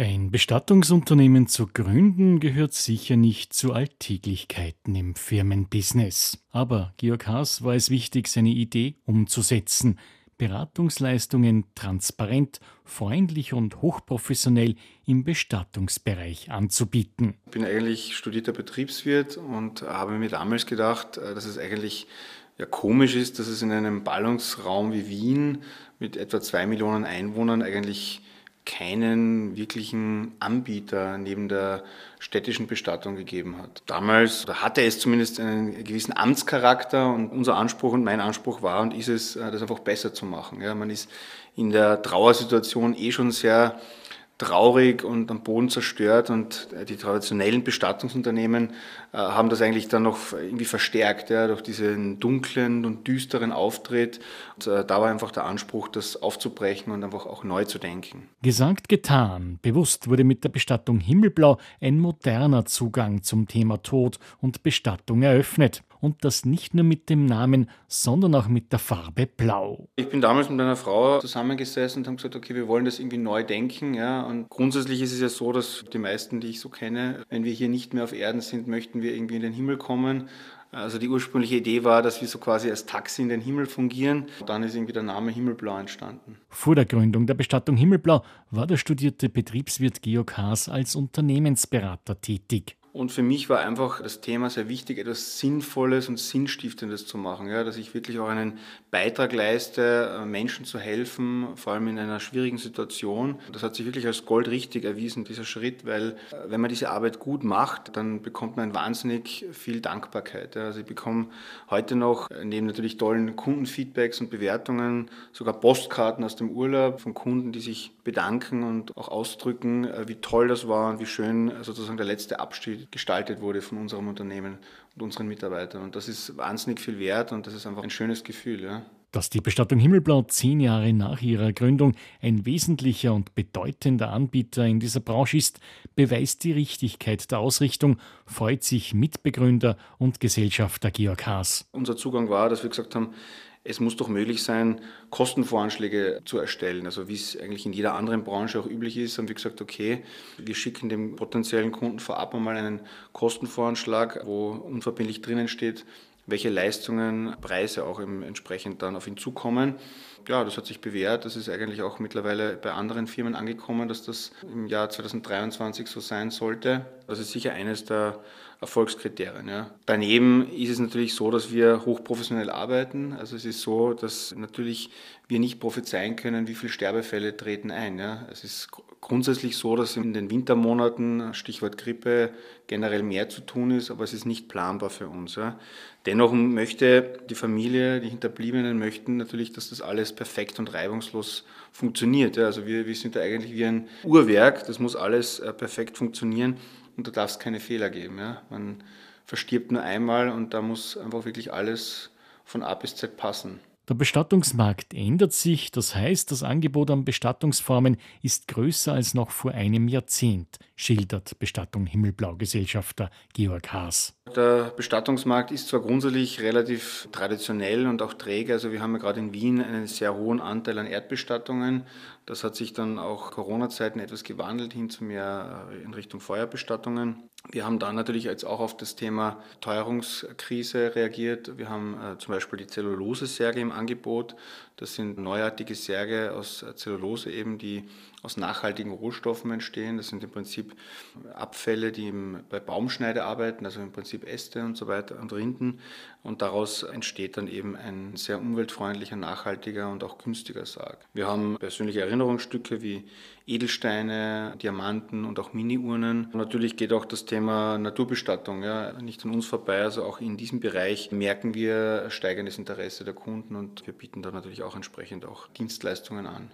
Ein Bestattungsunternehmen zu gründen gehört sicher nicht zu Alltäglichkeiten im Firmenbusiness. Aber Georg Haas war es wichtig, seine Idee umzusetzen. Beratungsleistungen transparent, freundlich und hochprofessionell im Bestattungsbereich anzubieten. Ich bin eigentlich studierter Betriebswirt und habe mir damals gedacht, äh, dass es eigentlich ja, komisch ist, dass es in einem Ballungsraum wie Wien mit etwa zwei Millionen Einwohnern eigentlich keinen wirklichen Anbieter neben der städtischen Bestattung gegeben hat. Damals hatte es zumindest einen gewissen Amtscharakter und unser Anspruch und mein Anspruch war und ist es, äh, das einfach besser zu machen. Ja, man ist in der Trauersituation eh schon sehr traurig und am Boden zerstört und die traditionellen Bestattungsunternehmen äh, haben das eigentlich dann noch irgendwie verstärkt, ja, durch diesen dunklen und düsteren Auftritt. Und, äh, da war einfach der Anspruch, das aufzubrechen und einfach auch neu zu denken. Gesagt, getan. Bewusst wurde mit der Bestattung Himmelblau ein moderner Zugang zum Thema Tod und Bestattung eröffnet und das nicht nur mit dem Namen, sondern auch mit der Farbe Blau. Ich bin damals mit einer Frau zusammengesessen und haben gesagt, okay, wir wollen das irgendwie neu denken. Ja? Und grundsätzlich ist es ja so, dass die meisten, die ich so kenne, wenn wir hier nicht mehr auf Erden sind, möchten wir irgendwie in den Himmel kommen. Also die ursprüngliche Idee war, dass wir so quasi als Taxi in den Himmel fungieren. Dann ist irgendwie der Name Himmelblau entstanden. Vor der Gründung der Bestattung Himmelblau war der studierte Betriebswirt Georg Haas als Unternehmensberater tätig. Und für mich war einfach das Thema sehr wichtig, etwas Sinnvolles und Sinnstiftendes zu machen. Ja, dass ich wirklich auch einen Beitrag leiste, Menschen zu helfen, vor allem in einer schwierigen Situation. Das hat sich wirklich als goldrichtig erwiesen, dieser Schritt, weil äh, wenn man diese Arbeit gut macht, dann bekommt man wahnsinnig viel Dankbarkeit. Ja, also ich bekomme heute noch, äh, neben natürlich tollen Kundenfeedbacks und Bewertungen, sogar Postkarten aus dem Urlaub von Kunden, die sich bedanken und auch ausdrücken, äh, wie toll das war und wie schön sozusagen der letzte Abschied gestaltet wurde von unserem Unternehmen und unseren Mitarbeitern. Und das ist wahnsinnig viel wert und das ist einfach ein schönes Gefühl. Ja. Dass die Bestattung Himmelblau zehn Jahre nach ihrer Gründung ein wesentlicher und bedeutender Anbieter in dieser Branche ist, beweist die Richtigkeit der Ausrichtung, freut sich Mitbegründer und Gesellschafter Georg Haas. Unser Zugang war, dass wir gesagt haben, es muss doch möglich sein, Kostenvoranschläge zu erstellen. Also wie es eigentlich in jeder anderen Branche auch üblich ist, haben wir gesagt, okay, wir schicken dem potenziellen Kunden vorab einmal einen Kostenvoranschlag, wo unverbindlich drinnen steht, welche Leistungen, Preise auch entsprechend dann auf ihn zukommen. Ja, das hat sich bewährt. Das ist eigentlich auch mittlerweile bei anderen Firmen angekommen, dass das im Jahr 2023 so sein sollte. Das ist sicher eines der Erfolgskriterien. Ja. Daneben ist es natürlich so, dass wir hochprofessionell arbeiten. Also es ist so, dass natürlich wir nicht prophezeien können, wie viele Sterbefälle treten ein. Ja. Es ist grundsätzlich so, dass in den Wintermonaten, Stichwort Grippe, generell mehr zu tun ist, aber es ist nicht planbar für uns. Ja. Dennoch möchte die Familie, die Hinterbliebenen möchten natürlich, dass das alles perfekt und reibungslos funktioniert. Ja. Also wir, wir sind da eigentlich wie ein Uhrwerk, das muss alles äh, perfekt funktionieren und da darf es keine Fehler geben. Ja. Man verstirbt nur einmal und da muss einfach wirklich alles von A bis Z passen. Der Bestattungsmarkt ändert sich, das heißt, das Angebot an Bestattungsformen ist größer als noch vor einem Jahrzehnt, schildert Bestattung Himmelblau Gesellschafter Georg Haas. Der Bestattungsmarkt ist zwar grundsätzlich relativ traditionell und auch träge, also wir haben ja gerade in Wien einen sehr hohen Anteil an Erdbestattungen. Das hat sich dann auch Corona-Zeiten etwas gewandelt hin zu mehr in Richtung Feuerbestattungen. Wir haben dann natürlich jetzt auch auf das Thema Teuerungskrise reagiert. Wir haben äh, zum Beispiel die Zellulose-Särge im Angebot. Das sind neuartige Särge aus Zellulose eben, die aus nachhaltigen Rohstoffen entstehen. Das sind im Prinzip Abfälle, die bei Baumschneide arbeiten, also im Prinzip Äste und so weiter und Rinden. Und daraus entsteht dann eben ein sehr umweltfreundlicher, nachhaltiger und auch günstiger Sarg. Wir haben persönliche Erinnerungsstücke wie Edelsteine, Diamanten und auch Mini-Urnen. Natürlich geht auch das Thema Naturbestattung ja, nicht an uns vorbei. Also auch in diesem Bereich merken wir steigendes Interesse der Kunden und wir bieten da natürlich auch entsprechend auch Dienstleistungen an.